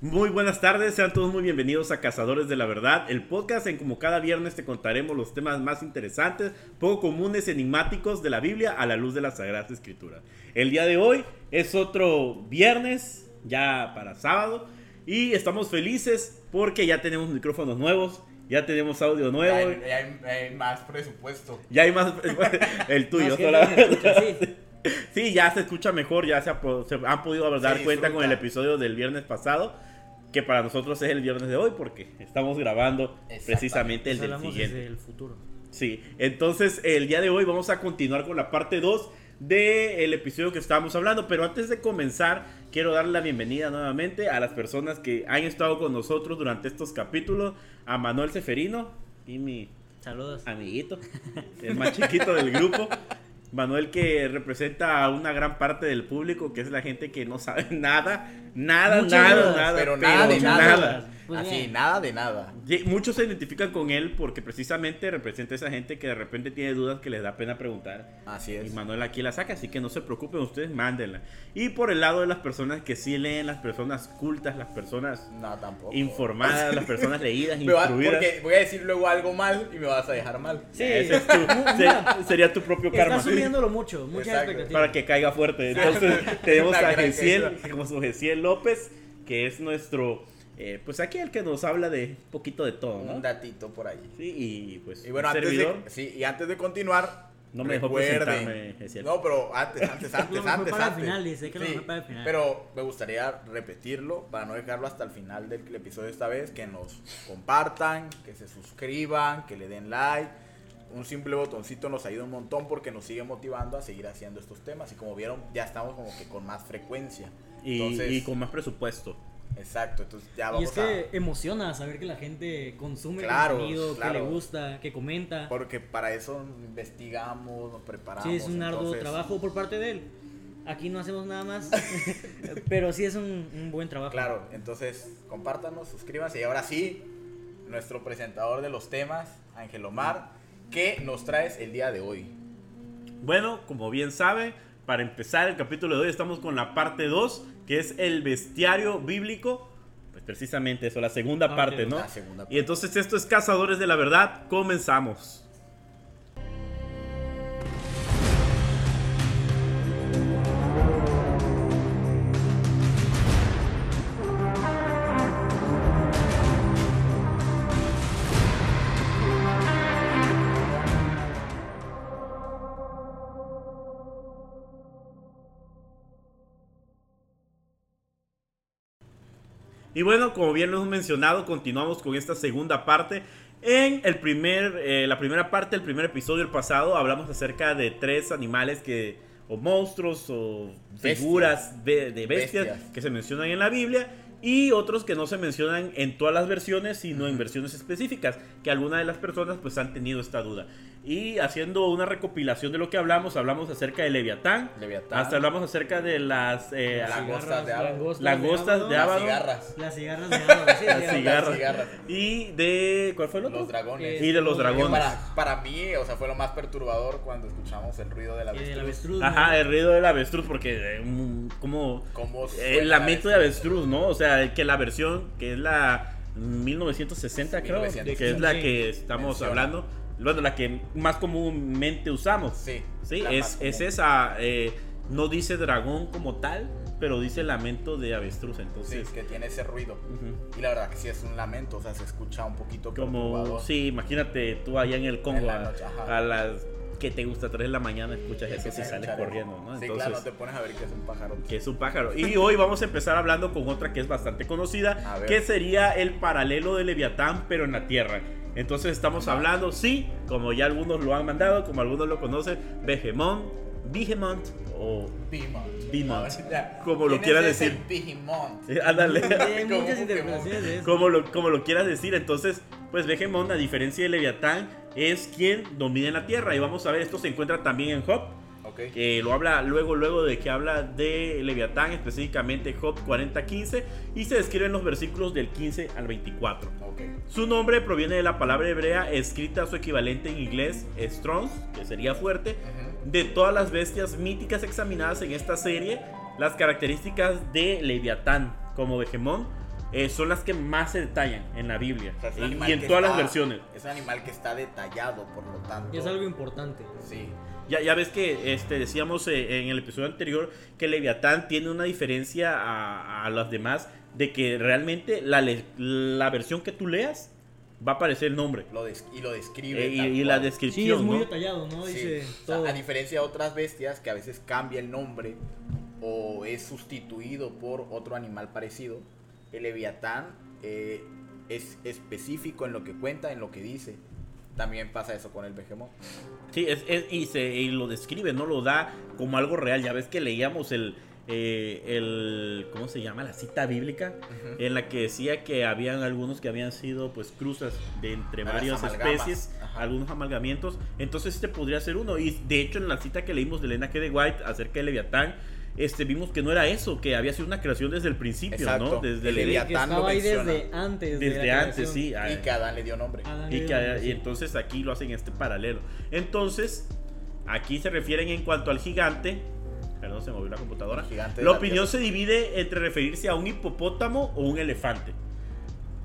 Muy buenas tardes, sean todos muy bienvenidos a Cazadores de la Verdad, el podcast en como cada viernes te contaremos los temas más interesantes, poco comunes, enigmáticos de la Biblia a la luz de las Sagradas Escrituras. El día de hoy es otro viernes, ya para sábado, y estamos felices porque ya tenemos micrófonos nuevos, ya tenemos audio nuevo. Ya hay, hay más presupuesto. Ya hay más, el tuyo, sí. Ya se escucha mejor, ya se, ha se han podido dar cuenta con el episodio del viernes pasado, que para nosotros es el viernes de hoy porque estamos grabando precisamente el Pues del siguiente. el futuro. Sí, entonces el día de hoy vamos a continuar con la parte 2 del episodio que estábamos hablando, pero antes de comenzar quiero darle la bienvenida nuevamente a las personas que han estado con nosotros durante estos capítulos, a Manuel Seferino y mi Saludos. amiguito, el más chiquito del grupo. Manuel que representa a una gran parte del público, que es la gente que no sabe nada, nada, Muchas nada, dudas, nada, pero nada de nada. Pues Así, bien. nada de nada. Y Muchos se identifican con él porque precisamente representa a esa gente que de repente tiene dudas que les da pena preguntar. Así Y es. Manuel aquí la saca, así que no se preocupen ustedes, mándenla. Y por el lado de las personas que sí leen, las personas cultas, las personas No, tampoco. informadas, las personas leídas, Me va- instruidas. porque voy a decir luego algo mal y me vas a dejar mal. Sí, Ese es tu- se- sería tu propio karma. Estás subiéndolo mucho, mucha Exacto. expectativa. para que caiga fuerte. Entonces tenemos a Gesiel, como su Gesiel López, que es nuestro, eh, pues aquí el que nos habla de un poquito de todo, ¿no? Un datito por ahí. Sí, y pues Y bueno, un antes servidor. de, sí, y antes de continuar, No me dejó presentarme, Gesiel. No, pero antes, antes, antes, antes, el antes. final, dice que lo Sí, mejor para el final. Pero me gustaría repetirlo para no dejarlo hasta el final del episodio esta vez, que nos compartan, que se suscriban, que le den like. Un simple botoncito nos ayuda un montón porque nos sigue motivando a seguir haciendo estos temas. Y como vieron, ya estamos como que con más frecuencia. y, Entonces, y con más presupuesto. Exacto, entonces ya Y vamos es que a... emociona saber que la gente consume Claro, contenido, que claro. le gusta, que comenta. Porque para eso investigamos, nos preparamos. Sí, es un arduo entonces- trabajo por parte de él. Aquí no hacemos nada más, pero sí es un, un buen trabajo. Claro, entonces compártanos, suscríbanse y ahora sí, nuestro presentador de los temas, Ángel Omar, ¿qué nos traes el día de hoy? Bueno, como bien sabe, para empezar el capítulo de hoy estamos con la parte 2, que es el bestiario bíblico. Pues precisamente eso, la segunda Parte parte, dos. ¿no? La segunda Y entonces esto es Cazadores de la Verdad, comenzamos. Y bueno, como bien lo hemos mencionado, continuamos con esta segunda parte. En el primer, eh, la primera parte del primer episodio del pasado hablamos acerca de tres animales que, o monstruos, o Bestias. figuras de, de bestias, Bestias. que se mencionan en la Biblia y otros que no se mencionan en todas las versiones, sino en versiones específicas, que algunas de las personas pues han tenido esta duda. Y haciendo una recopilación de lo que hablamos, hablamos acerca de Leviatán, Leviatán. hasta hablamos acerca de las eh, Las Langostas de cigarras, Ávalo. Langostas de Las Ávalo. cigarras, Las cigarras de Ávalo, sí, Las cigarras. Y de. ¿Cuál fue el otro? los dragones. Y de los dragones. Para, para mí, o sea, fue lo más perturbador cuando escuchamos el ruido de la avestruz. Ajá, el ruido del avestruz, porque. eh, como. Cómo suena El la lamento de avestruz, ¿no? O sea, que la versión que es la 1960, creo, 1960, que es la que estamos Menciona. hablando. Bueno, la que más comúnmente usamos. Sí, Sí, es, es esa. eh, no dice dragón como tal, pero dice lamento de avestruz. Sí, Entonces. que tiene ese ruido. ujú. Y la verdad que sí es un lamento, o sea, se escucha un poquito Como, sí, imagínate tú allá en el Congo En la a, noche, ajá. a las que te gusta 3 de la mañana, escuchas eso y Empieza a sales corriendo, eso. ¿no? Sí, Entonces, claro, te pones a ver que es un pájaro. que es un pájaro. Y hoy vamos a empezar hablando con otra que es bastante conocida, A que sería el paralelo de Leviatán, pero en la Tierra. Entonces estamos hablando, sí, como ya algunos lo han mandado, como algunos lo conocen, Behemoth, Behemoth o Behemoth. Behemoth. Ya. Como lo ¿Quién quieras decir. Behemoth. Ándale. Hay muchas interpretaciones de eso. como lo, como lo quieras decir. Entonces, pues Behemoth, a diferencia de Leviatán, es quien domina en la Tierra. Y vamos a ver, esto se encuentra también en Job. Que lo habla luego luego de que habla de Leviatán, específicamente Job 40:15 y se describe en los versículos del 15 al 24. Ok. Su nombre proviene de la palabra hebrea escrita su equivalente en inglés Strong, que sería fuerte, de todas las bestias míticas examinadas en esta serie, las características de Leviatán como Behemoth eh, son las que más se detallan en la Biblia O sea, y, en todas las está- versiones. Es un animal que está detallado, por lo tanto. Y es algo importante. Sí. Ya, ya ves que este, decíamos eh, en el episodio anterior que Leviatán tiene una diferencia a, a las demás de que realmente la, la versión que tú leas va a aparecer el nombre Lo y lo describe. eh, y, la descripción. Sí, es muy ¿no? detallado, ¿no? Sí. Dice O sea, todo. a diferencia de otras bestias que a veces cambia el nombre o es sustituido por otro animal parecido, el leviatán eh, es específico en lo que cuenta, en lo que dice. También pasa eso con el behemoth. Sí, es, es- y, se, y lo describe, no lo da como algo real. Ya ves que leíamos el, eh, el ¿cómo se llama? La cita bíblica en la que decía que habían algunos que habían sido pues cruzas de entre Las varias amalgamas, especies, ajá. algunos amalgamientos. Entonces este podría ser uno. Y de hecho en la cita que leímos de Elena G. de White acerca de Leviatán, este, vimos que no era eso, que había sido una creación desde el principio, ¿no? Desde El el Leviatán. lo ahí desde antes. de desde la antes, creación. sí. Y que Adán le dio nombre. Adán y, que, entonces aquí lo hacen este paralelo. Entonces, aquí se refieren en cuanto al gigante. Perdón, se movió la computadora. Gigante La opinión se divide entre referirse a un hipopótamo o un elefante.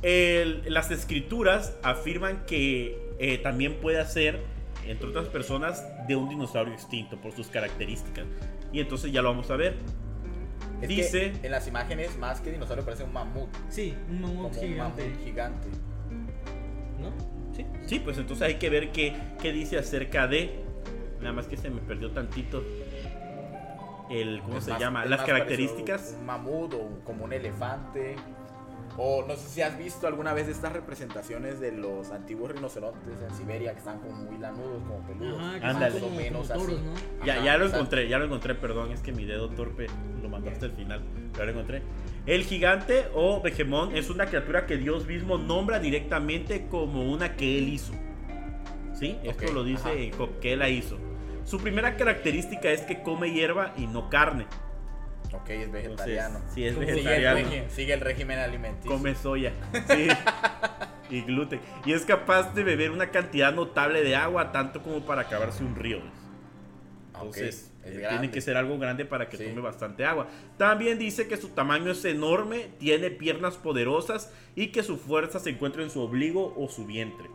El- las escrituras afirman que eh, también puede ser, entre otras personas, de un dinosaurio extinto por sus características. Y entonces ya lo vamos a ver. Es Dice- en las imágenes, más que dinosaurio, parece un mamut. Sí, un Como mamut un gigante. mamut gigante. ¿No? Sí. Sí, pues entonces hay que ver qué, qué dice acerca de. Nada más que se me perdió tantito. El, ¿Cómo Es se más- llama? Las características. Un mamut o un- como un elefante. O no sé si has visto alguna vez estas representaciones de los antiguos rinocerontes en Siberia que están como muy lanudos, como peludos. Ajá, que como, menos como toros, así. ¿no? Ya, Ajá, ya lo exacto. encontré, ya lo encontré, perdón, es que mi dedo torpe lo mandó hasta el final. Pero ya lo encontré. El gigante o Begemón es una criatura que Dios mismo nombra directamente como una que él hizo. ¿Sí? Esto lo dice Job, que él la hizo. Su primera característica es que come hierba y no carne. Ok, es Entonces, vegetariano. sí, es Como- Sigue el, vegetariano. régimen, sigue el régimen alimenticio. Come soya. Sí. y gluten. Y es capaz de beber una cantidad notable de agua, tanto como para acabarse un río. Ah, Entonces, es eh, tiene que ser algo grande para que Sí. tome bastante agua. También dice que su tamaño es enorme, tiene piernas poderosas y que su fuerza se encuentra en su obligo o su vientre.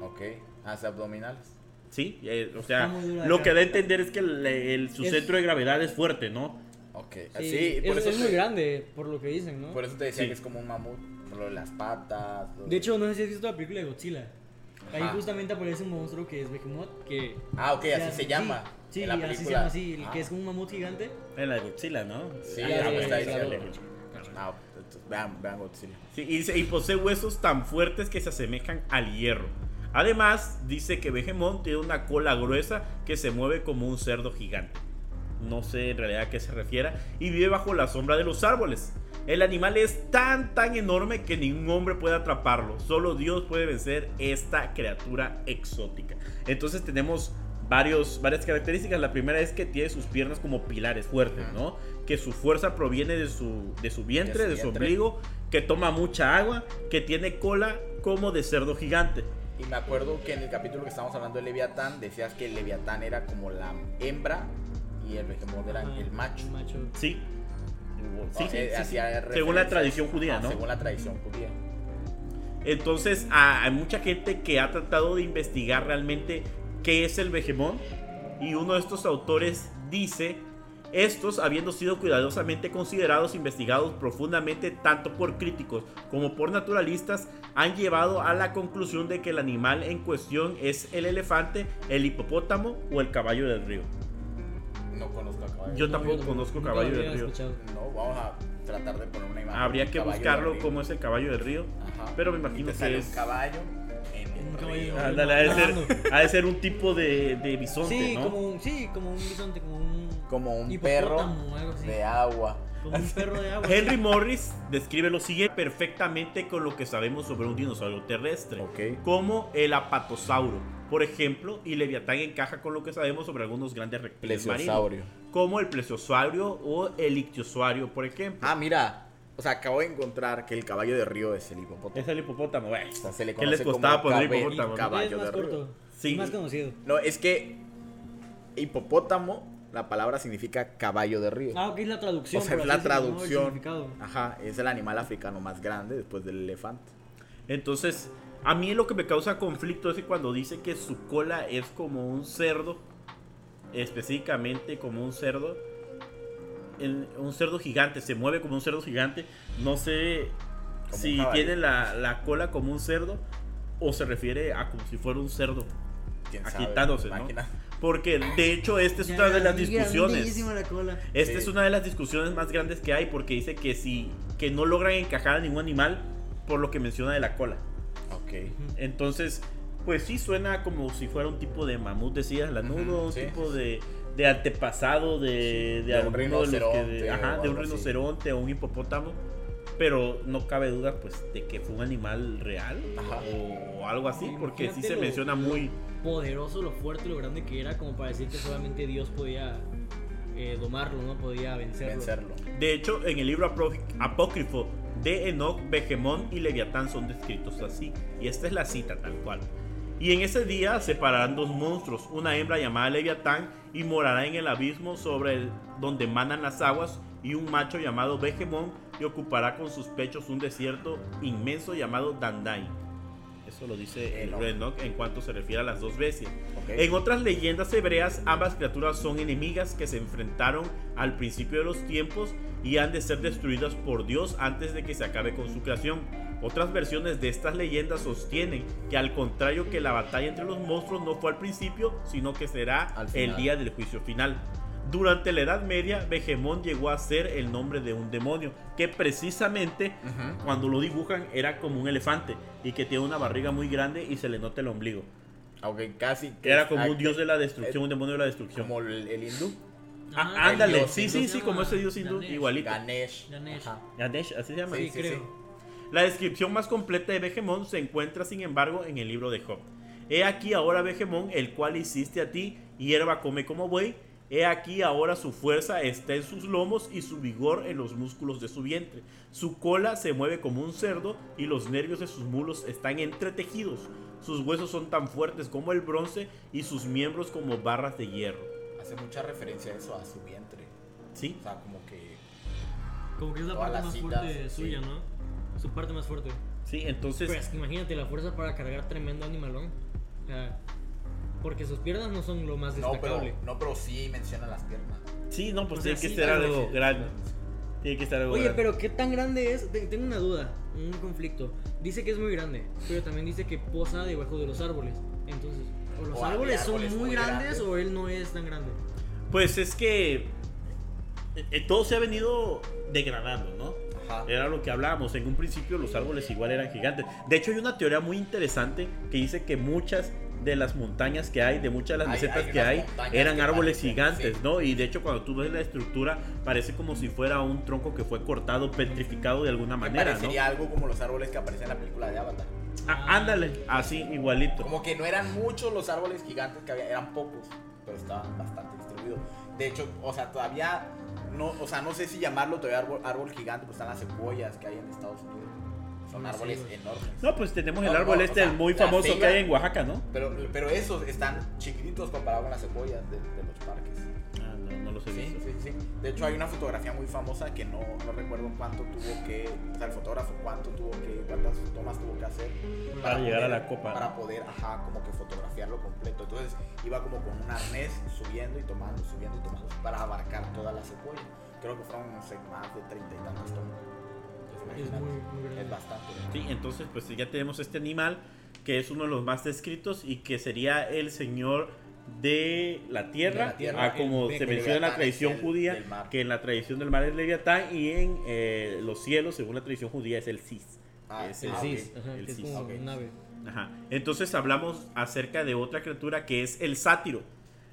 Ok, hace abdominales. ¿Sí? Eh, o sea, lo que da a entender es que el- el- su Es- centro de gravedad es fuerte, ¿no? Ok, Sí, sí, por es, eso es te- muy grande, por lo que dicen, ¿no? Por eso te decía Sí. que es como un mamut. Por lo de las patas. lo De hecho, no sé si has visto la película de Godzilla. Ahí justamente aparece un monstruo que es Behemoth, que... Ah, ok, o sea, así se sí, llama. Sí, en la así se película. llama así, el Ah. que es como un mamut gigante. En la de Godzilla, ¿no? Sí, Ah, ya pues, está diciendo. sale. Ah, entonces, vean, vean Godzilla. Sí, y, dice- y posee huesos tan fuertes que se asemejan al hierro. Además, dice que Behemoth tiene una cola gruesa que se mueve como un cerdo gigante. No sé en realidad a qué se refiera. Y vive bajo la sombra de los árboles. El animal es tan, tan enorme que ningún hombre puede atraparlo. Solo Dios puede vencer esta criatura exótica. Entonces tenemos varios, varias características. La primera es que tiene sus piernas como pilares fuertes. ¿no? Que su fuerza proviene de su, de su vientre, De su ombligo, que toma mucha agua, que tiene cola como de cerdo gigante. Y me acuerdo que en el capítulo que estábamos hablando de Leviatán, decías que el Leviatán era como la hembra y el Behemoth era Ajá, el macho. el macho. Sí. Sí, O- sí, eh, sí, sí. hacía Según la tradición judía, ah, ¿no? Según la tradición judía. Entonces, a- hay mucha gente que ha tratado de investigar realmente qué es el Behemoth. Y uno de estos autores dice, estos habiendo sido cuidadosamente considerados, investigados profundamente tanto por críticos como por naturalistas, han llevado a la conclusión de que el animal en cuestión es el elefante, el hipopótamo o el caballo del río. No conozco a caballo. Yo tampoco no, conozco caballo lo del río. escuchado. No, vamos a tratar de poner una imagen. Habría que buscarlo cómo es el caballo del río. Ajá. pero me Y imagino te que sale es- un caballo en el Un caballo. río. Ándale, ha de ser, nadando. ha de ser un tipo de, de bisonte, Sí, ¿no? como un, sí, como un bisonte, como un... Como un perro hipopótamo, algo así. de agua. Como un perro de agua. Henry Morris describe lo siguiente perfectamente con lo que sabemos sobre un dinosaurio terrestre, Ok. como el apatosauro, por ejemplo, y Leviatán encaja con lo que sabemos sobre algunos grandes reptiles marinos, Plesiosaurio. como el plesiosaurio o el ictiosario, por ejemplo. Ah, mira. O sea, acabo de encontrar que el caballo de río es el hipopótamo. Es el hipopótamo, güey. O sea, se le ¿Qué les conoce costaba como poner hipopótamo, caballo es más de río. corto. Sí. Es más conocido. No, es que hipopótamo la palabra significa caballo de río. Ah, ok, es la traducción. o sea, es la traducción. Ajá, es el animal africano más grande después del elefante. Entonces, a mí lo que me causa conflicto es que cuando dice que su cola es como un cerdo, específicamente como un cerdo, en- un cerdo gigante, se mueve como un cerdo gigante, no sé Como si tiene la, la cola como un cerdo o se refiere a como si fuera un cerdo agitándose, ¿no? Porque de hecho esta es Ya, una de las discusiones. grandísima la cola. Esta Sí. es una de las discusiones más grandes que hay porque dice que si que no logran encajar a ningún animal por lo que menciona de la cola. Ok. Entonces, pues sí suena como si fuera un tipo de mamut, decías, lanudo, Ujú, un sí, tipo sí, sí. de, de antepasado de, de, de un alguno de rinoceronte ajá, de un rinoceronte o un hipopótamo. Pero no cabe duda pues de que fue un animal real Ajá. o algo así, porque sí se Imagínatelo. menciona muy Poderoso, lo fuerte, lo grande que era, como para decir que solamente Dios podía eh, domarlo, ¿no? Podía vencerlo. Vencerlo. De hecho, en el libro apócrifo de Enoch, Begemón y Leviatán son descritos así. Y esta es la cita tal cual. Y en ese día separarán dos monstruos, una hembra llamada Leviatán y morará en el abismo sobre el donde manan las aguas y un macho llamado Begemón y ocupará con sus pechos un desierto inmenso llamado Dandai. Eso lo dice el en cuanto se refiere a las dos bestias. Ok. En otras leyendas hebreas, ambas criaturas son enemigas que se enfrentaron al principio de los tiempos y han de ser destruidas por Dios antes de que se acabe con su creación. Otras versiones de estas leyendas sostienen que al contrario que la batalla entre los monstruos no fue al principio, sino que será Al el día del juicio final. Durante la Edad Media, Begemón llegó a ser el nombre de un demonio, que precisamente cuando lo dibujan era como un elefante y que tiene una barriga muy grande y se le nota el ombligo. Aunque casi. que Era como un dios de la destrucción, es- un demonio de la destrucción. Como el, el hindú. Ah, Ah, ándale, sí, sí, sí, como ese dios hindú, Ganesh. igualito. Ganesh. Ganesh. Ganesh, así se llama. Sí, Sí, creo. sí. La descripción más completa de Begemón se encuentra, sin embargo, en el libro de Job. He aquí ahora Begemón, el cual hiciste a ti, hierba come como buey. He aquí ahora su fuerza está en sus lomos y su vigor en los músculos de su vientre. Su cola se mueve como un cerdo y los nervios de sus mulos están entretejidos. Sus huesos son tan fuertes como el bronce y sus miembros como barras de hierro. Hace mucha referencia a eso, a su vientre. ¿Sí? O sea, como que. Como que es la parte más citas, fuerte sí. suya, ¿no? Su parte más fuerte. Sí, entonces... Pues imagínate la fuerza para cargar tremendo animalón. O sea, porque sus piernas no son lo más No pero, destacable. no, pero sí menciona las piernas. Sí, no, pues O sea, tiene que sí, ser algo grande. Tiene que estar algo Oye, grande. pero ¿qué tan grande es? Te- Tengo una duda, un conflicto. Dice que es muy grande, pero también dice que posa debajo de los árboles. Entonces, o los O árboles son muy grandes, grandes. o él no es tan grande. Pues es que eh, eh, todo se ha venido degradando, ¿no? Ajá. Era lo que hablábamos. En un principio los árboles igual eran gigantes. De hecho, hay una teoría muy interesante que dice que muchas de las montañas que hay, de muchas de las Hay- mesetas hay que hay, eran que árboles parecen, gigantes, sí. ¿no? Y de hecho, cuando tú ves la estructura, parece como si fuera un tronco que fue cortado, petrificado de alguna manera, ¿no? parecería algo como los árboles que aparecen en la película de Avatar. Ah, ándale, así, igualito. Como que no eran muchos los árboles gigantes que había, eran pocos, pero estaban bastante distribuidos. De hecho, o sea, todavía no, o sea, no sé si llamarlo todavía árbol, árbol gigante, pues están las secuoyas que hay en Estados Unidos. Son árboles enormes. No, pues tenemos el árbol no, este o sea, muy famoso que hay en Oaxaca, ¿no? Pero, pero esos están chiquititos comparados con las secuoyas de, de los parques. Ah, no, no los he Sí, visto. sí, sí. De hecho, hay una fotografía muy famosa que no, no recuerdo cuánto tuvo que, o sea, el fotógrafo cuánto tuvo que, cuántas tomas tuvo que hacer Para llegar a la copa. Para poder, ajá, como que fotografiarlo completo. Entonces iba como con un arnés subiendo y tomando, subiendo y tomando para abarcar toda la secuoya. Creo que fueron, no sé, más de treinta y tantas tomas. Es muy, muy es bastante. Sí, entonces pues ya tenemos este animal que es uno de los más descritos y que sería el señor de la tierra, De la tierra, ah, como el se menciona en la tradición el judía, que en la tradición del mar es Leviatán y en eh, los cielos, según la tradición judía, es el Cis. Ah, Es El ah, cis, ajá, el cis, como ok. un ave. Ajá. Entonces hablamos acerca de otra criatura que es el sátiro.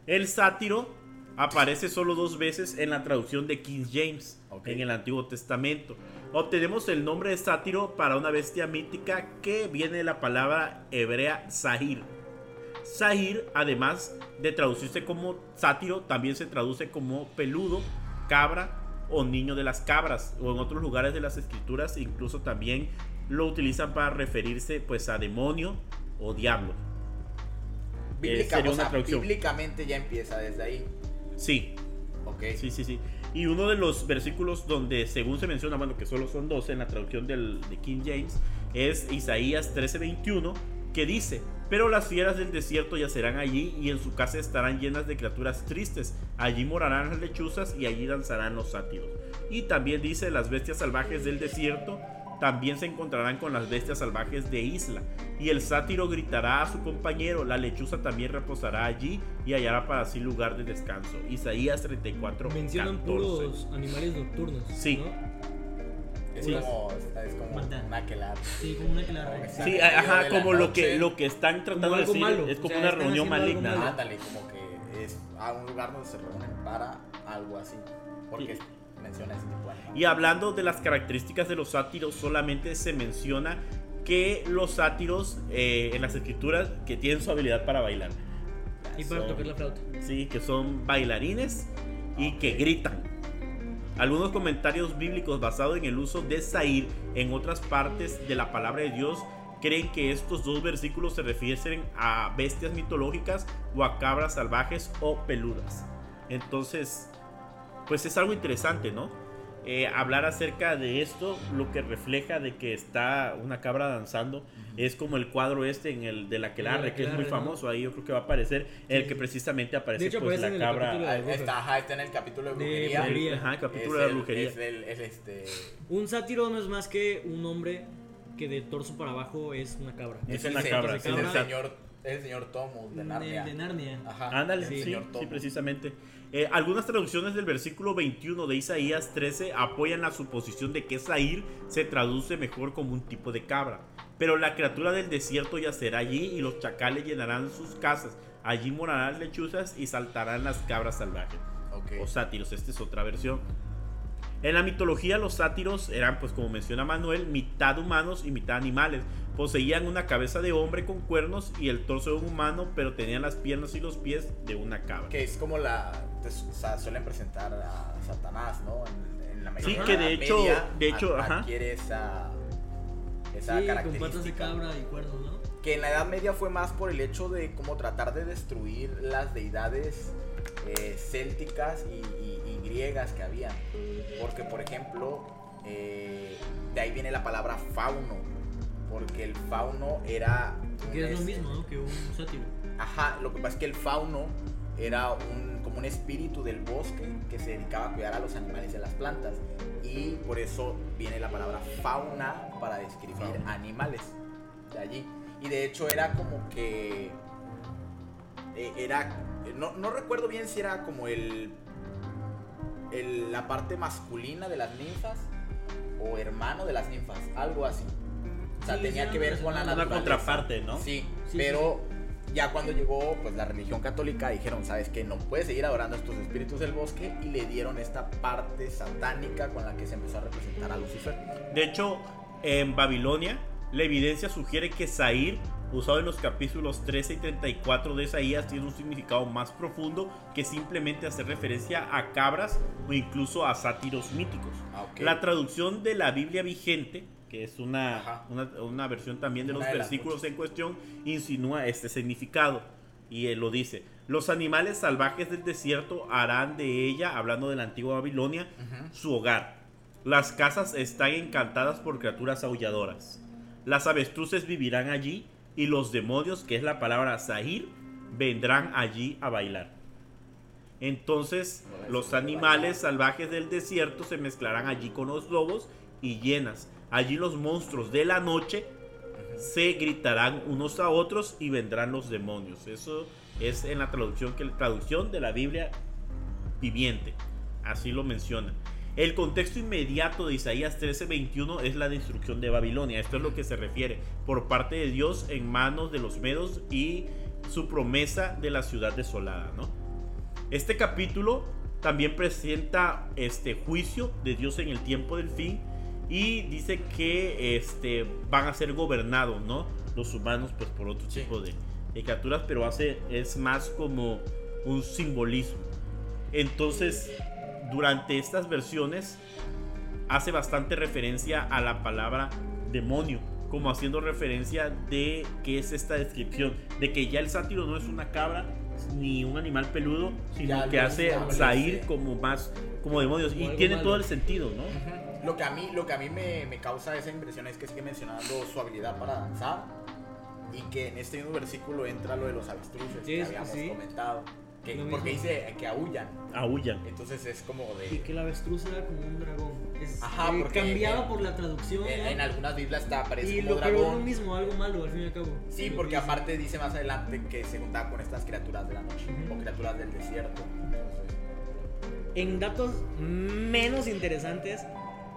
El sátiro aparece solo dos veces en la traducción de King James Ok. en el Antiguo Testamento. Obtenemos el nombre de sátiro para una bestia mítica que viene de la palabra hebrea Sahir. Sahir, además de traducirse como sátiro, también se traduce como peludo, cabra o niño de las cabras. O en otros lugares de las escrituras incluso también lo utilizan para referirse pues a demonio o diablo. Bíblica- o sea, traducción. bíblicamente ya empieza desde ahí. Sí, Ok. Sí, sí, sí. Y uno de los versículos donde, según se menciona, bueno, que solo son 12 en la traducción del, de King James, es Isaías 13:21, que dice, pero las fieras del desierto yacerán allí y en su casa estarán llenas de criaturas tristes. Allí morarán las lechuzas y allí danzarán los sátiros. Y también dice, las bestias salvajes del desierto también se encontrarán con las bestias salvajes de isla. Y el sátiro gritará a su compañero, la lechuza también reposará allí y hallará para sí lugar de descanso. Isaías 34. Mencionan 14. puros animales nocturnos. Sí. ¿no? Es Sí. como, es como un aquelarre. Sí, como una que la Como que Sí, ajá, como lo noche. que, lo que están tratando de decir malo. es como O sea, una reunión maligna. Ándale, como que es a un lugar donde se reúnen para algo así. Porque Sí. Menciona ese tipo de animales. Y hablando de las características de los sátiros, solamente se menciona que los sátiros eh, en las escrituras que tienen su habilidad para bailar. Y para Son- tocar la flauta. Sí, que son bailarines y que gritan. Algunos comentarios bíblicos basados en el uso de Sair en otras partes de la palabra de Dios creen que estos dos versículos se refieren a bestias mitológicas o a cabras salvajes o peludas. Entonces, pues es algo interesante, ¿no? Eh, hablar acerca de esto, lo que refleja de que está una cabra danzando, es como el cuadro este en el de la Aquelarre, que es muy Aquelarre, ¿no? famoso, ahí yo creo que va a aparecer, en el Sí. que precisamente aparece De hecho, pues la en el cabra. Ah, de. Está, ajá, está en el capítulo de De brujería. brujería. Ajá, el capítulo Es de la el- brujería. Es, el, es este. Un sátiro no es más que un hombre que de torso para abajo es una cabra. Es el una se- cabra, Es sí, el señor, es el señor Tomus de El Narnia. de Narnia. Ajá. Ándale, el sí, señor sí, Tomus. precisamente. Eh, algunas traducciones del versículo 21 de Isaías 13 apoyan la suposición de que Sair se traduce mejor como un tipo de cabra. Pero la criatura del desierto yacerá allí y los chacales llenarán sus casas. Allí morarán lechuzas y saltarán las cabras salvajes. O sátiros, esta es otra versión. En la mitología los sátiros eran, pues como menciona Manuel, mitad humanos y mitad animales. Poseían una cabeza de hombre con cuernos y el torso de un humano, pero tenían las piernas y los pies de una cabra. Que es como la. o sea, suelen presentar a Satanás, ¿no? En, en la Sí, mayoría que de la hecho- media de hecho, ad- ajá. adquiere esa. Esa Sí, con característica. patas de cabra y cuernos, ¿no? Que en la Edad Media fue más por el hecho de como tratar de destruir las deidades eh, célticas y griegas que había. Porque, por ejemplo, eh, de ahí viene la palabra fauno. Porque el fauno era. Que es lo mismo, ¿no? Que un sátiro. Ajá, lo que pasa es que el fauno era un, como un espíritu del bosque que se dedicaba a cuidar a los animales y a las plantas. Y por eso viene la palabra fauna para describir Fauna. animales de allí. Y de hecho era como que... eh, Era... No, no recuerdo bien si era como el, el- La parte masculina de las ninfas o hermano de las ninfas, algo así. O sea, Sí, tenía sí, que ver con la una naturaleza. contraparte, ¿no? Sí, Sí, pero ya cuando llegó pues la religión católica dijeron, sabes que no puedes seguir adorando a estos espíritus del bosque y le dieron esta parte satánica con la que se empezó a representar a Lucifer. De hecho, en Babilonia, la evidencia sugiere que Sair, usado en los capítulos 13 y 34 de Isaías, tiene un significado más profundo que simplemente hacer referencia a cabras o incluso a sátiros míticos. Ah. La traducción de la Biblia vigente, que es una, una, una versión también de Una los de versículos en cuestión, insinúa este significado. Y él lo dice, los animales salvajes del desierto harán de ella, hablando de la antigua Babilonia, su hogar. Las casas están encantadas por criaturas aulladoras. Las avestruces vivirán allí y los demonios, que es la palabra Zahir, vendrán allí a bailar. Entonces los animales salvajes del desierto se mezclarán allí con los lobos y llenas. Allí los monstruos de la noche se gritarán unos a otros y vendrán los demonios. Eso es en la traducción que traducción de la Biblia viviente. Así lo menciona. El contexto inmediato de Isaías 13:21 es la destrucción de Babilonia. Esto es lo que se refiere por parte de Dios en manos de los medos y su promesa de la ciudad desolada, ¿no? Este capítulo también presenta este juicio de Dios en el tiempo del fin y dice que este, van a ser gobernados, ¿no? Los humanos, pues por otro Sí. tipo de, de criaturas, pero hace, es más como un simbolismo. Entonces, durante estas versiones, hace bastante referencia a la palabra demonio, como haciendo referencia de qué es esta descripción, de que ya el sátiro no es una cabra, ni un animal peludo, sino Ya que hace. Zair como más como demonios. Como Y tiene malo. todo el sentido, ¿no? Lo que a mí, lo que a mí me, me causa esa impresión es que sigue mencionando su habilidad para danzar y que en este mismo versículo entra lo de los avestruces Sí, que habíamos sí. comentado. Que, Lo porque mismo. dice que aullan. Aullan. Entonces es como Y de... que la avestruz era como un dragón. Es, Ajá, eh, porque cambiaba en- por la traducción. En, ¿no? en algunas Biblias está, aparece y como lo, pero es lo dragón. mismo, algo malo al fin y al cabo. Sí, porque dice. aparte dice más adelante que se juntaba con estas criaturas de la noche Ujú. o criaturas del desierto. En datos menos interesantes,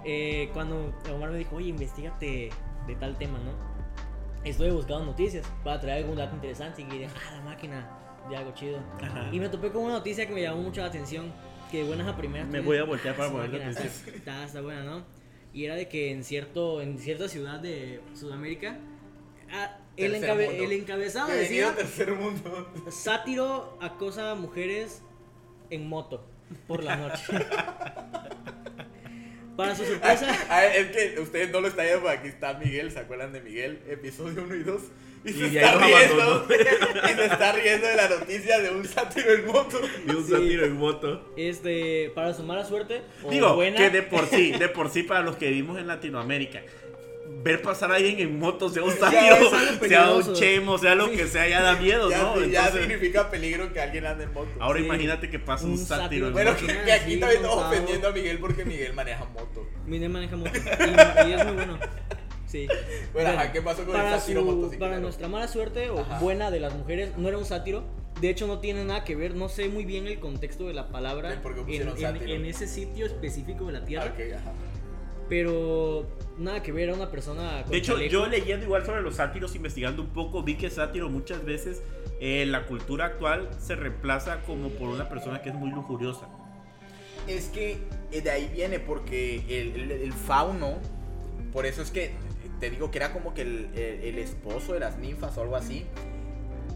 eh, cuando Omar me dijo, oye, investigate de tal tema, ¿no? Estuve buscando noticias para traer algún dato interesante y dije, ah, la máquina de algo chido. Ajá. Y me topé con una noticia que me llamó mucho la atención, que buenas a primeras. Me tú voy a voltear "Ah, para esa poner la atención". Está, está buena, ¿no? Y era de que en, cierto, en cierta ciudad de Sudamérica, ah, el, encabe- mundo. el encabezado bienvenido decía... tercer mundo. Sátiro acosa a mujeres en moto por la noche. Para su sorpresa, Ah, es que ustedes no lo están viendo, aquí está Miguel, ¿se acuerdan de Miguel? Episodio 1 y 2. Y, se Y está riendo. y se está riendo de la noticia de un sátiro en moto. Y un Sí. sátiro en moto. este, para su mala suerte o Digo, buena, que de por sí, de por sí para los que vivimos en Latinoamérica, ver pasar a alguien en moto, sea un sátiro, sea un chemo, sea lo Sí. que sea, ya da miedo, Ya, ¿no? ya Entonces, significa peligro que alguien ande en moto. ahora Sí. imagínate que pasa un, Un sátiro. sátiro. en bueno, moto. que, Imagina, que aquí sí, también estamos ofendiendo a Miguel porque Miguel maneja moto. Mine maneja moto y, y es muy bueno. Sí. Bueno, ajá, ¿qué pasó con el para, sátiro su- para nuestra mala suerte o Ajá. buena de las mujeres, no era un sátiro. De hecho, no tiene nada que ver. No sé muy bien el contexto de la palabra ¿De por qué en, ese sitio específico de la tierra. ok, ajá. Pero nada que ver, era una persona. con De hecho, chaleco. yo leyendo igual sobre los sátiros, investigando un poco, vi que sátiro muchas veces eh, en la cultura actual se reemplaza como por una persona que es muy lujuriosa. Es que eh, de ahí viene porque el, el- el fauno, por eso es que te digo que era como que el, el- el esposo de las ninfas o algo así.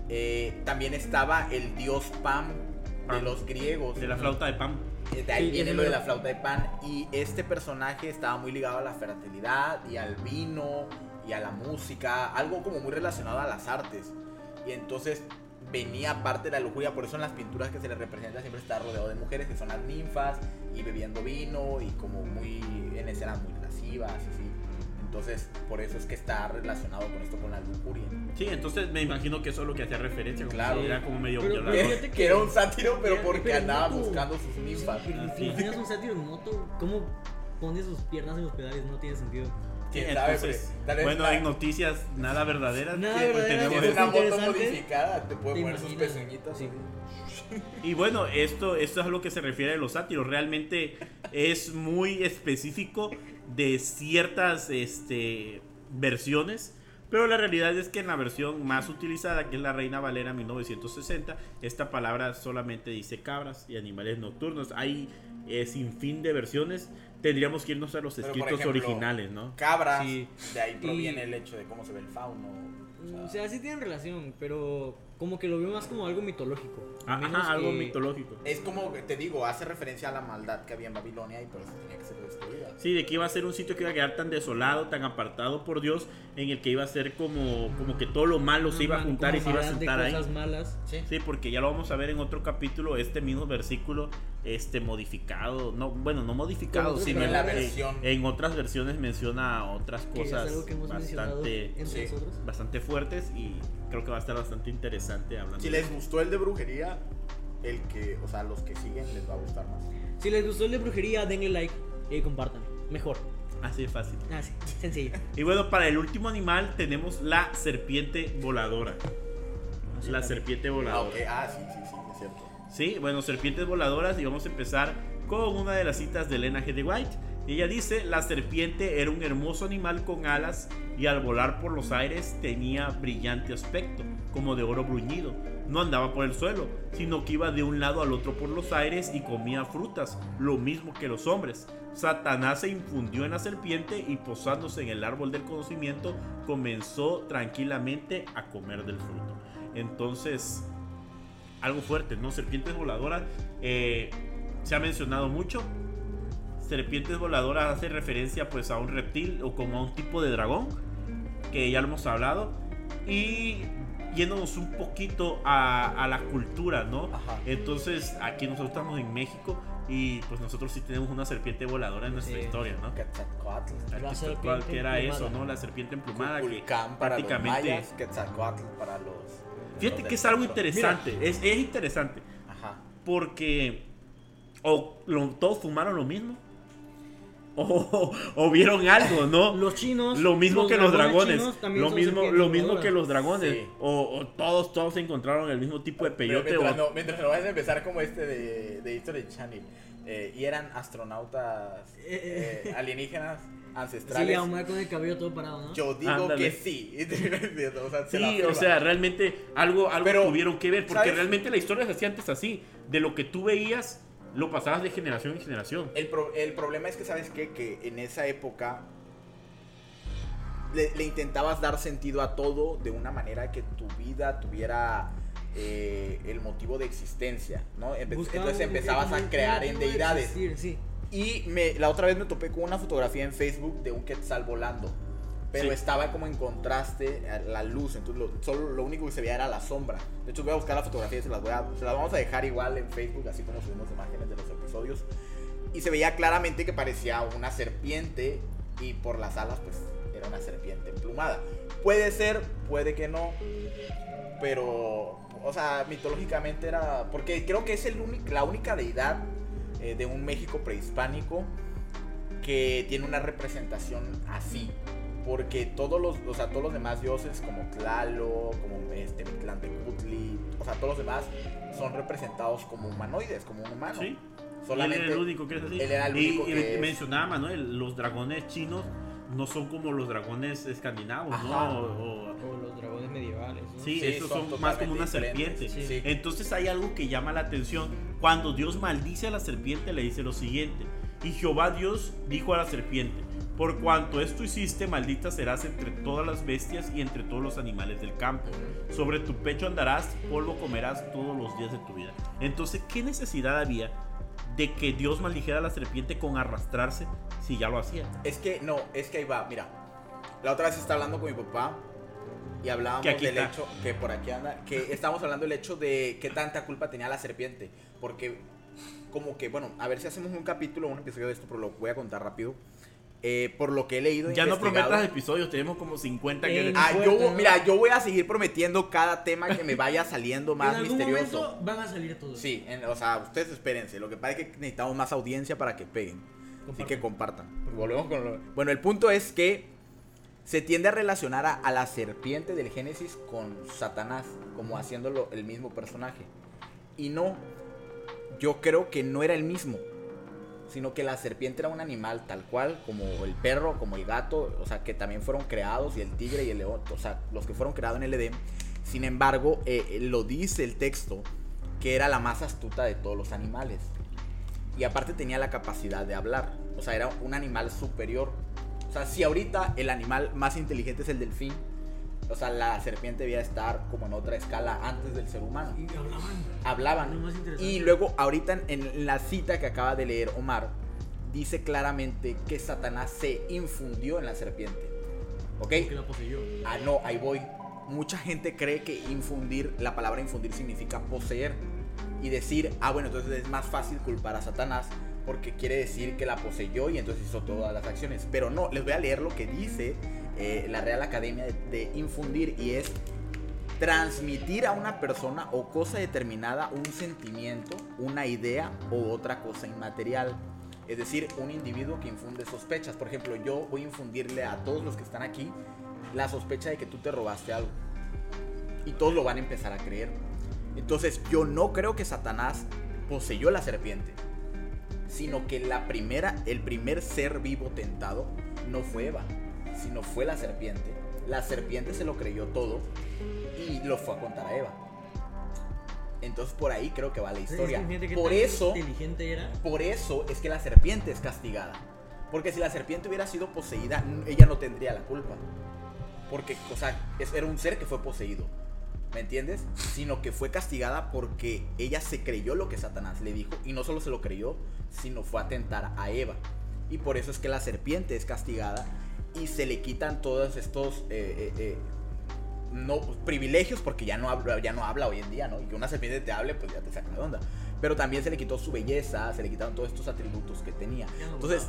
eh, también estaba el dios Pam de Pam. los griegos. De la flauta de pan. Eh, De ahí Sí, viene lo de la flauta de pan. Y este personaje estaba muy ligado a la fertilidad y al vino y a la música, algo como muy relacionado a las artes. Y entonces venía parte de la lujuria, por eso en las pinturas que se le representa siempre está rodeado de mujeres que son las ninfas y bebiendo vino y como muy en escenas muy lascivas y así. Entonces, por eso es que está relacionado con esto con la lujuria. Sí, entonces me imagino que eso es lo que hacía referencia. Como Claro. Era como medio Pero- violador. pero Que, era un sátiro, pero porque pero andaba buscando sus ninfas. Sí. si tienes un sátiro en moto, ¿cómo pone sus piernas en los pedales? No tiene sentido. ¿Quién Sí, sabe? entonces, tal vez bueno, la- hay noticias nada verdaderas. Nada que, pues, verdaderas, tenemos Tiene una moto modificada, te puede ¿Te poner sus imaginas? pezuñitas. Sí. Y bueno, esto, esto es a lo que se refiere a los sátiros. Realmente es muy específico de ciertas este, versiones. Pero la realidad es que en la versión más utilizada, que es la Reina Valera 1960, esta palabra solamente dice cabras y animales nocturnos. Hay eh, sin fin de versiones. Tendríamos que irnos a los Pero, escritos ejemplo, originales, ¿no? Cabras, Sí. de ahí proviene Y- el hecho de cómo se ve el fauno. O sea, sí tienen relación, pero como que lo veo más como algo mitológico. Ajá, algo que- mitológico. Es como te digo, hace referencia a la maldad que había en Babilonia y por eso tenía que ser destruida. Sí, de que iba a ser un sitio que iba a quedar tan desolado, tan apartado por Dios, en el que iba a ser como, como que todo lo malo se iba a juntar y se iba a hablar de sentar ahí. cosas malas. Sí. Sí, porque ya lo vamos a ver en otro capítulo, este mismo versículo, este modificado, no, bueno, no modificado, sino en, en- versión. en otras versiones menciona otras Que es cosas algo que hemos mencionado bastante, entre sí. nosotros. bastante fuertes y creo que va a estar bastante interesante hablando. Si les gustó el de brujería, el que, o sea, los que siguen les va a gustar más. Si les gustó el de brujería, denle like y compartan. Mejor. Así de fácil. Así, sencillo. Y bueno, para el último animal tenemos la serpiente voladora. La serpiente Ah, voladora. ok. Ah, sí, sí, sí, es cierto. Sí, bueno, serpientes voladoras y vamos a empezar con una de las citas de Elena G. de White. Ella dice, la serpiente era un hermoso animal con alas y al volar por los aires tenía brillante aspecto, como de oro bruñido. No andaba por el suelo, sino que iba de un lado al otro por los aires y comía frutas, lo mismo que los hombres. Satanás se infundió en la serpiente y posándose en el árbol del conocimiento comenzó tranquilamente a comer del fruto. Entonces, algo fuerte, ¿no? Serpientes voladoras eh, se ha mencionado mucho. Serpientes voladoras hace referencia pues a un reptil o como a un tipo de dragón, que ya lo hemos hablado. Y yéndonos un poquito a, a la cultura, ¿no? Ajá. Entonces, aquí nosotros estamos en México y pues nosotros sí tenemos una serpiente voladora en nuestra Sí. historia, ¿no? Quetzalcoatl. La serpiente que era emplumada. eso, ¿no? La serpiente emplumada. que para los prácticamente- mayas, Quetzalcoatl para los... Fíjate los que es algo interesante, es, es interesante, Ajá. porque o lo- todos fumaron lo mismo, o, o vieron algo, ¿no? Los chinos. Lo mismo que los dragones, chinos también lo mismo, lo mismo que los dragones, Sí. o, o todos, todos encontraron el mismo tipo de peyote. mientras, o- no, mientras no vayas a empezar como este de, de History Channel. eh, y eran astronautas eh, alienígenas Sí, ancestrales. a un con el cabello todo parado, ¿no? Yo digo Ándale. que sí. o sea, se Sí, o sea, realmente algo, algo Pero, tuvieron que ver, porque ¿sabes? realmente la historia se hacía antes así, de lo que tú veías, lo pasabas de generación en generación. El, pro- el problema es que, ¿sabes qué? Que en esa época le, le intentabas dar sentido a todo de una manera que tu vida tuviera eh, el motivo de existencia, ¿no? Empe- entonces empezabas a crear en de deidades. existir, sí. Y me, la otra vez me topé con una fotografía en Facebook de un quetzal volando. Pero Sí. estaba como en contraste a la luz. Entonces lo, solo lo único que se veía era la sombra. De hecho voy a buscar la fotografía y se las, voy a, se las vamos a dejar igual en Facebook, así como subimos imágenes de los episodios. Y se veía claramente que parecía una serpiente y por las alas pues era una serpiente emplumada. Puede ser, puede que no. Pero, o sea, mitológicamente era... Porque creo que es el único, la única deidad eh, de un México prehispánico que tiene una representación así. Porque todos los, o sea, todos los demás dioses, como Tlaloc, como este, Mictlantecutli, o sea, todos los demás son representados como humanoides, como un humano. Sí. Solamente él era el único que es así. él era el Y- único y, que es- mencionaba Manuel, los dragones chinos no son como los dragones escandinavos, Ajá. ¿no? O- o- O los dragones medievales, ¿no? sí, Sí, esos son son, más como una serpiente. sí. Entonces hay algo que llama la atención. Cuando Dios maldice a la serpiente, le dice lo siguiente. Y Jehová Dios dijo a la serpiente, por cuanto esto hiciste, maldita serás entre todas las bestias y entre todos los animales del campo. Sobre tu pecho andarás, polvo comerás todos los días de tu vida. Entonces, ¿qué necesidad había de que Dios maldijera a la serpiente con arrastrarse si ya lo hacía? Es que, no, es que ahí va, mira. La otra vez estaba hablando con mi papá y hablábamos del está. hecho, que por aquí anda, que estábamos hablando del hecho de qué tanta culpa tenía la serpiente. Porque, como que, bueno, a ver si hacemos un capítulo, un episodio de esto, pero lo voy a contar rápido. Eh, por lo que he leído. e Ya no prometas episodios, tenemos como 50 que... Ah, yo, mira, yo voy a seguir prometiendo cada tema que me vaya saliendo más en algún misterioso. momento van a salir todos. Sí, en- o sea, ustedes espérense. Lo que pasa es que necesitamos más audiencia para que peguen. Así que compartan. Volvemos con lo- Bueno, el punto es que se tiende a relacionar a, a la serpiente del Génesis con Satanás, como haciéndolo el mismo personaje. Y no, yo creo que no era el mismo, sino que la serpiente era un animal tal cual, como el perro, como el gato, o sea, que también fueron creados, y el tigre y el león, o sea, los que fueron creados en el Edén. Sin embargo, eh, eh, lo dice el texto, que era la más astuta de todos los animales. Y aparte tenía la capacidad de hablar. O sea, era un animal superior. O sea, si ahorita el animal más inteligente es el delfín, o sea, la serpiente debía estar como en otra escala antes del ser humano. Y hablaban. Hablaban. Y luego, ahorita en, en la cita que acaba de leer Omar, dice claramente que Satanás se infundió en la serpiente. ¿Ok? Que la poseyó. Ah, no, ahí voy. Mucha gente cree que infundir, la palabra infundir significa poseer. Y decir, ah, bueno, entonces es más fácil culpar a Satanás porque quiere decir que la poseyó y entonces hizo todas las acciones. Pero no, les voy a leer lo que dice eh, la Real Academia de, de infundir y es transmitir a una persona o cosa determinada un sentimiento, una idea o otra cosa inmaterial. Es decir, un individuo que infunde sospechas. Por ejemplo, yo voy a infundirle a todos los que están aquí la sospecha de que tú te robaste algo. Y todos lo van a empezar a creer. Entonces yo no creo que Satanás poseyó la serpiente. Sino que la primera, el primer ser vivo tentado no fue Eva, sino fue la serpiente. La serpiente se lo creyó todo y lo fue a contar a Eva. Entonces por ahí creo que va la historia. Por eso, inteligente era. por eso es que la serpiente es castigada. Porque si la serpiente hubiera sido poseída, ella no tendría la culpa. Porque, o sea, era un ser que fue poseído. ¿Me entiendes? Sino que fue castigada porque ella se creyó lo que Satanás le dijo. Y no solo se lo creyó, sino fue a tentar a Eva. Y por eso es que la serpiente es castigada y se le quitan todos estos eh, eh, eh, no pues, privilegios porque ya no habla, ya no habla hoy en día, ¿no? Y que una serpiente te hable, pues ya te saca de onda. Pero también se le quitó su belleza, se le quitaron todos estos atributos que tenía. Entonces,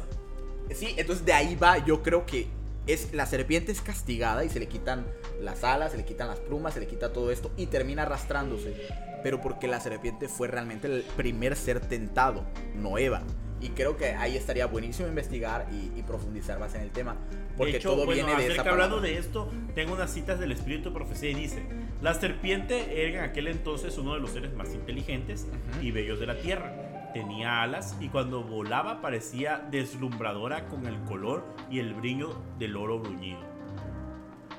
sí, entonces de ahí va, yo creo que es la serpiente es castigada y se le quitan las alas, se le quitan las plumas, se le quita todo esto y termina arrastrándose. Pero porque la serpiente fue realmente el primer ser tentado, no Eva. Y creo que ahí estaría buenísimo investigar y, y profundizar más en el tema. Porque de hecho, todo bueno, viene de esa hablando de esto, tengo unas citas del Espíritu de Profecía y dice: La serpiente era en aquel entonces uno de los seres más inteligentes y bellos de la tierra. Tenía alas y cuando volaba parecía deslumbradora con el color y el brillo del oro bruñido.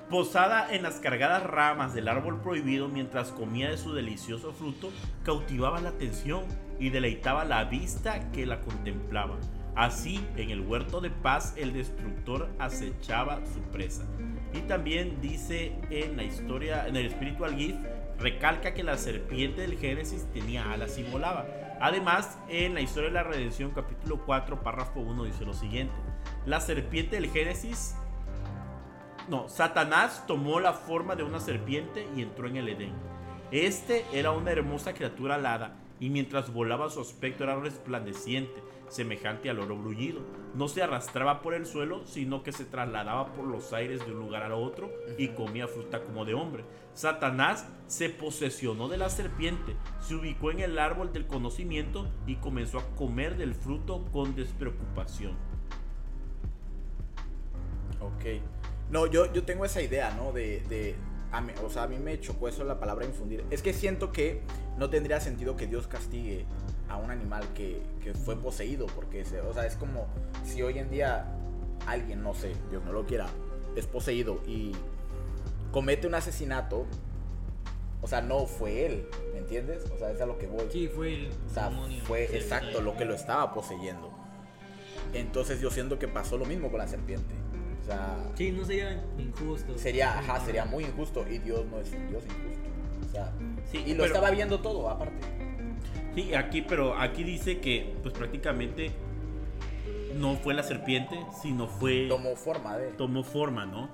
Posada en las cargadas ramas del árbol prohibido mientras comía de su delicioso fruto, cautivaba la atención y deleitaba la vista que la contemplaba. Así, en el huerto de paz, el destructor acechaba su presa. Y también dice en la historia, en el Spiritual Gift, recalca que la serpiente del Génesis tenía alas y volaba. Además, en la historia de la redención, capítulo 4, párrafo 1, dice lo siguiente. La serpiente del Génesis no, Satanás tomó la forma de una serpiente y entró en el Edén. Este era una hermosa criatura alada y mientras volaba su aspecto era resplandeciente, semejante al oro bruñido. No se arrastraba por el suelo, sino que se trasladaba por los aires de un lugar al otro y comía fruta como de hombre. Satanás se posesionó de la serpiente, se ubicó en el árbol del conocimiento y comenzó a comer del fruto con despreocupación. Ok. No, yo, yo tengo esa idea, ¿no? De, de a mí- o sea, a mí me chocó eso la palabra infundir. Es que siento que no tendría sentido que Dios castigue a un animal que, que fue poseído, porque, se- o sea, es como si hoy en día alguien, no sé, Dios no lo quiera, es poseído y comete un asesinato, o sea, no fue él, ¿me entiendes? O sea, es a lo que voy. Sí, fue el O sea, demonio. fue Sí, exacto sí. lo que lo estaba poseyendo. Entonces yo siento que pasó lo mismo con la serpiente. O sea, Sí, no sería injusto. sería, ajá, sería muy injusto y Dios no es un Dios injusto. O sea, Sí, y lo pero- estaba viendo todo aparte. Sí, aquí, pero aquí dice que pues prácticamente no fue la serpiente, sino fue Tomó forma de. tomó forma, ¿no?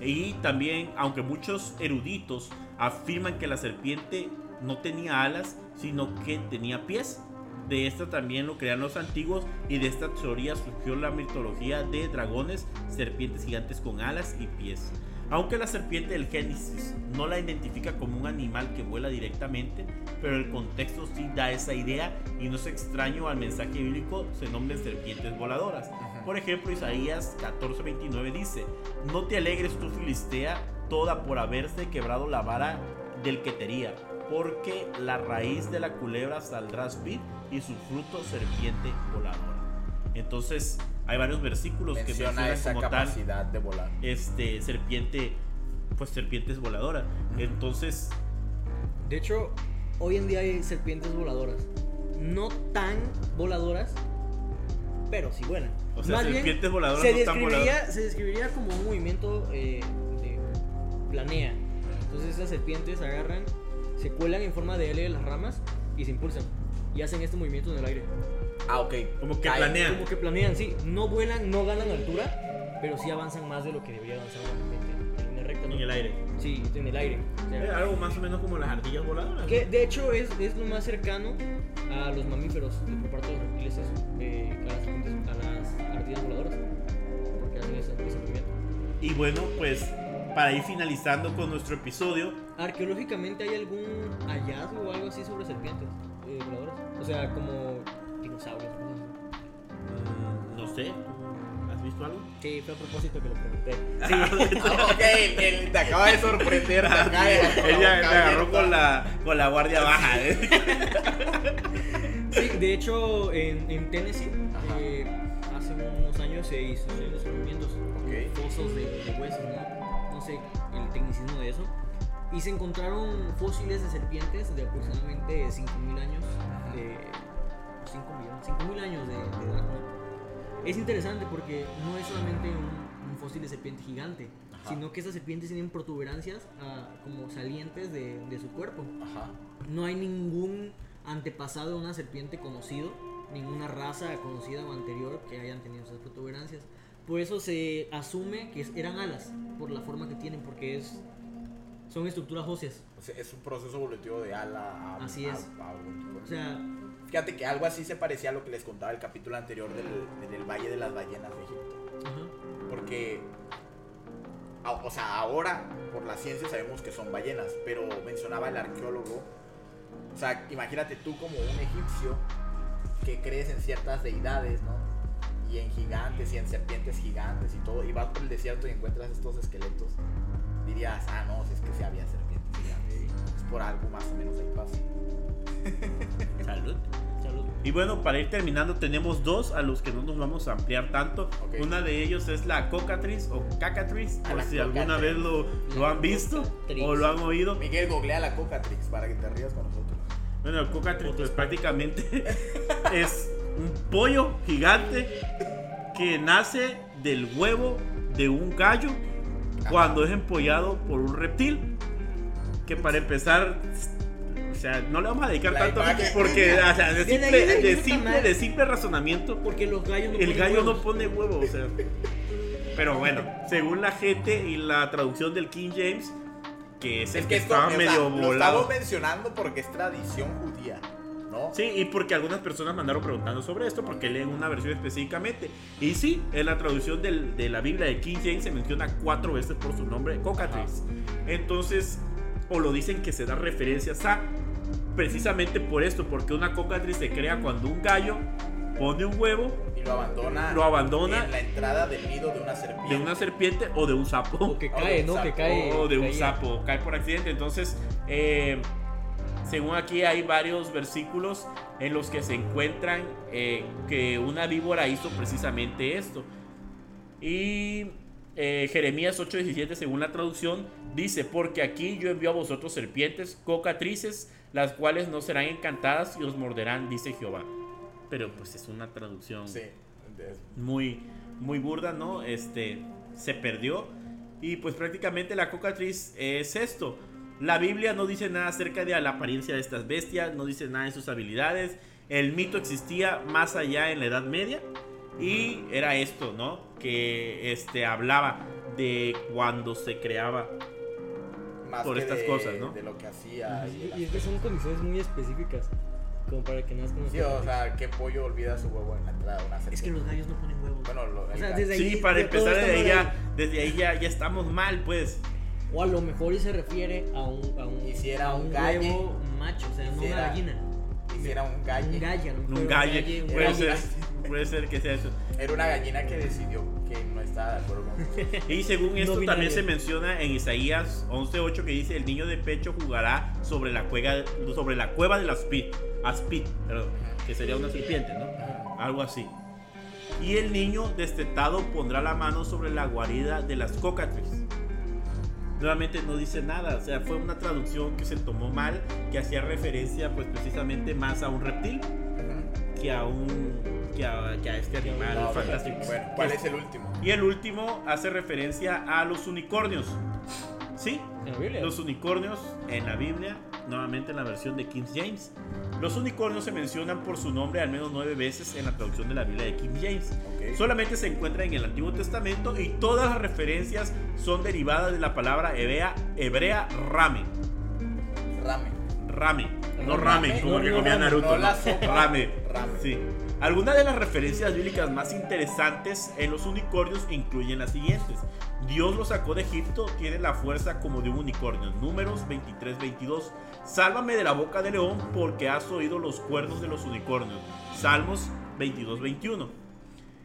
Y también, aunque muchos eruditos afirman que la serpiente no tenía alas, sino que tenía pies. De esta también lo crean los antiguos y de esta teoría surgió la mitología de dragones, serpientes gigantes con alas y pies. Aunque la serpiente del Génesis no la identifica como un animal que vuela directamente, pero el contexto sí da esa idea y no es extraño al mensaje bíblico se nombren serpientes voladoras. Por ejemplo, Isaías 14:29 dice, no te alegres tú Filistea, toda por haberse quebrado la vara del que tería, porque la raíz de la culebra saldrá vid y su fruto serpiente voladora. Entonces, hay varios versículos que Menciona mencionan esa como tal capacidad de volar. este serpiente pues serpientes voladoras. Entonces, De hecho, hoy en día hay serpientes voladoras. No tan voladoras, pero sí vuelan. o sea, Más bien, serpientes voladoras se no están voladoras. describiría, se describiría como un movimiento eh, de planea. Entonces esas serpientes agarran, se cuelan en forma de L de las ramas y se impulsan. Y hacen este movimiento en el aire. Ah, ok. Como que planean. Como que planean, sí. No vuelan, no ganan altura, pero sí avanzan más de lo que debería avanzar serpiente en línea recta. ¿no? En el aire. Sí, en el aire. O sea, Eh, Algo más o menos como las ardillas voladoras. que de hecho es, es lo más cercano a los mamíferos de por parte de los reptiles, eso, eh, a, las, a las ardillas voladoras. Porque hacen ese, ese movimiento. Y bueno, pues para ir finalizando con nuestro episodio, Arqueológicamente hay algún hallazgo o algo así sobre serpientes eh, voladoras. O sea, como dinosaurios. mm, no sé, ¿tú ¿has visto algo? Sí, fue a propósito que lo pregunté. Ah, ok, él te acaba de sorprender. acaba de- Ella me agarró con la, con la guardia baja. ¿eh? Sí, de hecho, en, en Tennessee, eh, hace unos años se hizo se hicieron descubrimientos fosos de, de huesos, ¿no? Sé el tecnicismo de eso. Y se encontraron fósiles de serpientes de aproximadamente 5.000 años, de 5 millones, 5.000 años de, de edad. Es interesante porque no es solamente un, un fósil de serpiente gigante, Ajá. sino que estas serpientes tienen protuberancias ah, como salientes de, de su cuerpo. Ajá. No hay ningún antepasado de una serpiente conocido, ninguna raza conocida o anterior que hayan tenido esas protuberancias. Por eso se asume que eran alas, por la forma que tienen, porque es Son estructuras óseas. O sea, es un proceso evolutivo de ala a, Así a- es. a O sea, Fíjate que algo así se parecía a lo que les contaba el capítulo anterior del, del Valle de las Ballenas de Egipto. ajá. Porque, o sea, ahora por la ciencia sabemos que son ballenas, pero mencionaba el arqueólogo. O sea, imagínate tú como un egipcio que crees en ciertas deidades, ¿no? Y en gigantes y en serpientes gigantes y todo, y vas por el desierto y encuentras estos esqueletos. Dirías, ah, no, si es que sí había serpientes gigantes. Es por algo más o menos ahí pasa. Salud. Salud. Y bueno, para ir terminando, tenemos dos a los que no nos vamos a ampliar tanto. Ok. Una de ellos es la cocatriz o cacatriz, Ah, por si alguna cocatriz. vez lo, lo han visto Cocatriz. o lo han oído. Miguel, googlea la Cocatrix para que te rías con nosotros. Bueno, el cocatriz pues prácticamente es un pollo gigante que nace del huevo de un gallo cuando es empollado por un reptil. Que para empezar, o sea, no le vamos a dedicar La tanto imagen. porque, o sea, de simple, le de simple, más. de simple razonamiento, Porque los gallos no el gallo no pone huevo, o sea. Pero bueno, según la gente y la traducción del King James, que es el Es que, que esto estaba o sea, medio lo volado. estamos mencionando porque es tradición judía. Sí, y porque algunas personas mandaron preguntando sobre esto porque leen una versión específicamente. Y sí, en la traducción del- de la Biblia de King James se menciona cuatro veces por su nombre, Cocatriz. Entonces, o lo dicen que se da referencias a precisamente por esto, porque una cocatriz se crea cuando un gallo pone un huevo Y lo abandona. Lo abandona. En la entrada del nido de una serpiente. de una serpiente o de un sapo. O que O cae, un ¿no? Que sapo, cae. o de un sapo, cae por accidente. Entonces, eh, según aquí hay varios versículos en los que se encuentran eh, que una víbora hizo precisamente esto. Y eh, Jeremías 8:17, según la traducción, dice, porque aquí yo envío a vosotros serpientes, cocatrices, las cuales no serán encantadas y os morderán, dice Jehová. Pero pues es una traducción Sí. muy, muy burda, ¿no? Este, se perdió. Y pues prácticamente la cocatriz es esto. La Biblia no dice nada acerca de la apariencia de estas bestias, no dice nada de sus habilidades. El mito existía más allá en la Edad Media. Y era esto, ¿no? Que este, hablaba de cuando se creaba. Más Por que estas de- cosas, ¿no? De lo que hacía. Y, Y, es que son condiciones muy específicas. Como para que nazcan. Sí, o sea, ¿qué pollo olvida su huevo en la entrada de una? Es que los gallos no ponen huevos. Bueno, lo, O el sea, gallo. desde ahí- Sí, para empezar desde ahí, ya, desde ahí ya, ya estamos mal, pues. O a lo mejor y se refiere a un, a un, Y si era a un galle. huevo macho, o sea, no una gallina. Hiciera un galle. Un galle, a lo mejor Un galle, un puede galle. ser, puede ser que sea eso. Era una gallina que decidió que no estaba de acuerdo con Y según esto también se menciona en Isaías 11:8 que dice el niño de pecho jugará sobre la cueva sobre la cueva del aspid, aspid, perdón, que sería una serpiente, ¿no? Algo así. Y el niño destetado pondrá la mano sobre la guarida de las cocatriz. Nuevamente no dice nada, o sea, fue una traducción que se tomó mal, que hacía referencia pues precisamente más a un reptil que a un que a, que a este animal No, fantástico. Bueno, ¿cuál es el último? y el último hace referencia a los unicornios. Sí, En la Biblia. los unicornios en la Biblia, nuevamente en la versión de King James. Los unicornios se mencionan por su nombre al menos nueve veces en la traducción de la Biblia de King James. Ok. Solamente se encuentra en el Antiguo Testamento y todas las referencias son derivadas de la palabra hebrea, hebrea rame. Rame. Rame, no rame, rame, como no, que comía Naruto. no ¿no? Rame. Rame. Sí. Algunas de las referencias bíblicas más interesantes en los unicornios incluyen las siguientes. Dios los sacó de Egipto, tiene la fuerza como de un unicornio. Números 23-22. Sálvame de la boca del león porque has oído los cuernos de los unicornios. Salmos 22-21.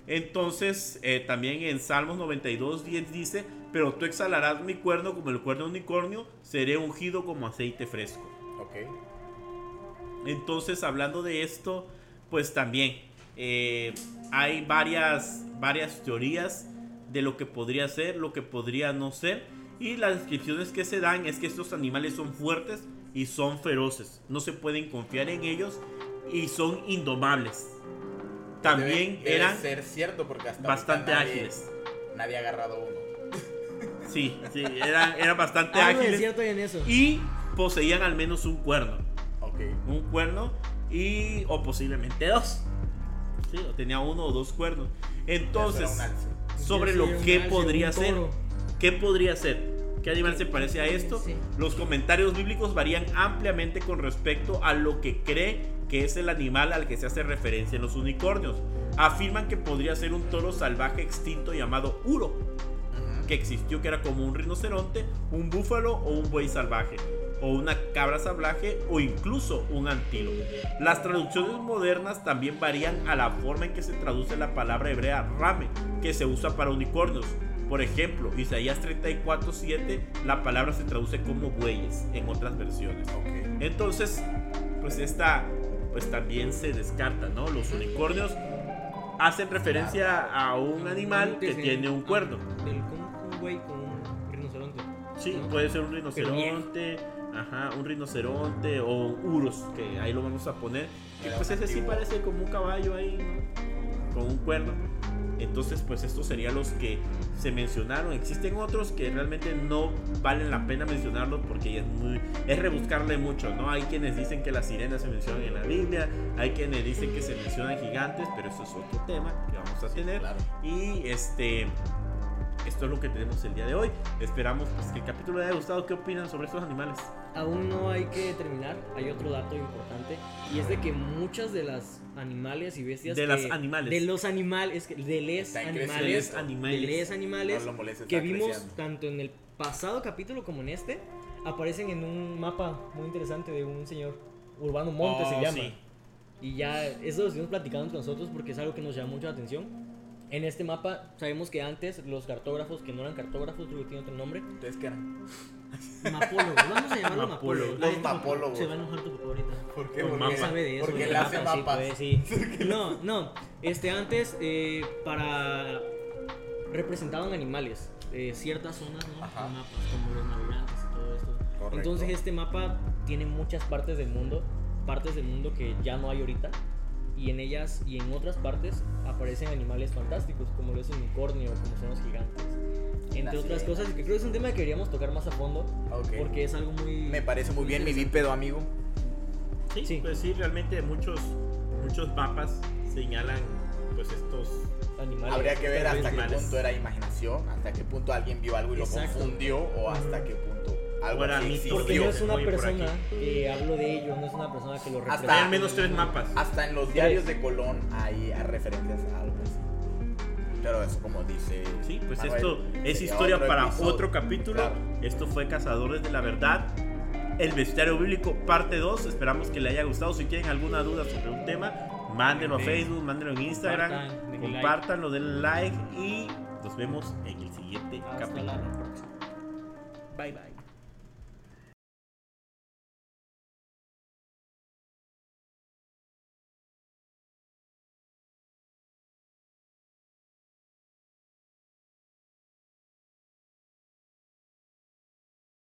Entonces, eh, también en Salmos 92-10 dice, pero tú exhalarás mi cuerno como el cuerno de unicornio, seré ungido como aceite fresco. Ok. Entonces, hablando de esto, pues también eh, hay varias, varias teorías de lo que podría ser, lo que podría no ser. Y las descripciones que se dan es que estos animales son fuertes y son feroces. No se pueden confiar en ellos y son indomables. También Debe- debe eran ser cierto porque hasta bastante nadie- ágiles. Nadie ha agarrado uno. Sí, sí, eran, eran bastante ágiles. en eso. Y poseían al menos un cuerno. Ok. un cuerno y o posiblemente dos. Sí, o tenía uno o dos cuernos. Entonces, sobre lo que podría ser. ¿qué podría ser? ¿Qué animal se parece a esto? Sí. Los comentarios bíblicos varían ampliamente con respecto a lo que cree que es el animal al que se hace referencia en los unicornios. Afirman que podría ser un toro salvaje extinto llamado Uro, que existió que era como un rinoceronte, un búfalo o un buey salvaje, o una cabra salvaje o incluso un antílope. Las traducciones modernas también varían a la forma en que se traduce la palabra hebrea rame, que se usa para unicornios. Por ejemplo, Isaías 34:7, la palabra se traduce como bueyes en otras versiones. Ok. Entonces, pues esta, pues también se descarta, ¿no? Los unicornios hacen referencia a un animal que tiene un cuerno. Ah, un güey con un rinoceronte. Sí, puede ser un rinoceronte, ajá, un rinoceronte o un urus, que ahí lo vamos a poner. Que Era pues ese sí parece como un caballo ahí, ¿no? Con un cuerno. Entonces, pues estos serían los que se mencionaron. Existen otros que realmente no valen la pena mencionarlos porque es muy es rebuscarle mucho, ¿no? Hay quienes dicen que las sirenas se mencionan en la Biblia, hay quienes dicen que se mencionan gigantes, pero eso es otro tema que vamos a tener. Claro. Y este esto es lo que tenemos el día de hoy. Esperamos pues, que el capítulo les haya gustado. ¿Qué opinan sobre estos animales? Aún no hay que terminar, hay otro dato importante y es de que muchas de las animales y bestias De que- las animales. de los animales, que- de les animales, animales. de les animales No lo molestes, que vimos creciendo. tanto en el pasado capítulo como en este aparecen en un mapa muy interesante de un señor Urbano Monte Oh, se llama. sí. Y ya eso lo estuvimos platicando entre nosotros porque es algo que nos llama mucho la atención. En este mapa sabemos que antes los cartógrafos, que no eran cartógrafos, creo que tiene otro nombre, Entonces, ¿qué eran? Mapólogos, vamos a llamarlo Mapólogos. Los mapólogos. Se va a enojar tu papá ahorita. ¿Por qué? Porque- sabe de eso. Porque le hace mapas, sí, mapas. pues, sí. No, no. Este, antes, eh, para. representaban animales. eh, ciertas zonas, ¿no? Ajá. Mapas, como los navegantes y todo esto. Correcto. Entonces, este mapa tiene muchas partes del mundo. Partes del mundo que ya no hay ahorita. Y en ellas y en otras partes aparecen animales fantásticos, como lo es el unicornio, como son los gigantes. Entre La otras sirena. cosas, que creo que es un tema que queríamos tocar más a fondo. Ok. Porque es algo muy. Me parece muy bien mi bípedo, amigo. Sí, Sí. pues sí, realmente muchos, muchos mapas señalan pues estos... Animales, Habría que ver hasta qué animales. punto era imaginación, hasta qué punto alguien vio algo y Exacto. lo confundió, o hasta qué punto algo mito. existió. Porque no es una persona que habló de ello, no es una persona que lo Hasta- representa. Hay al menos tres mapas. Hasta en los diarios de Colón hay referencias a. Pero eso, como dice. Sí, pues Manuel, esto es historia otro para episodio. otro capítulo. Claro. Esto fue Cazadores de la Verdad. El bestiario bíblico parte 2. Esperamos que le haya gustado. Si tienen alguna duda sobre un tema, mándenlo a. Facebook, mándenlo en Instagram. Compartan, denle like. Compártanlo, denle like y nos vemos en el siguiente Hasta capítulo. la próxima. Bye bye.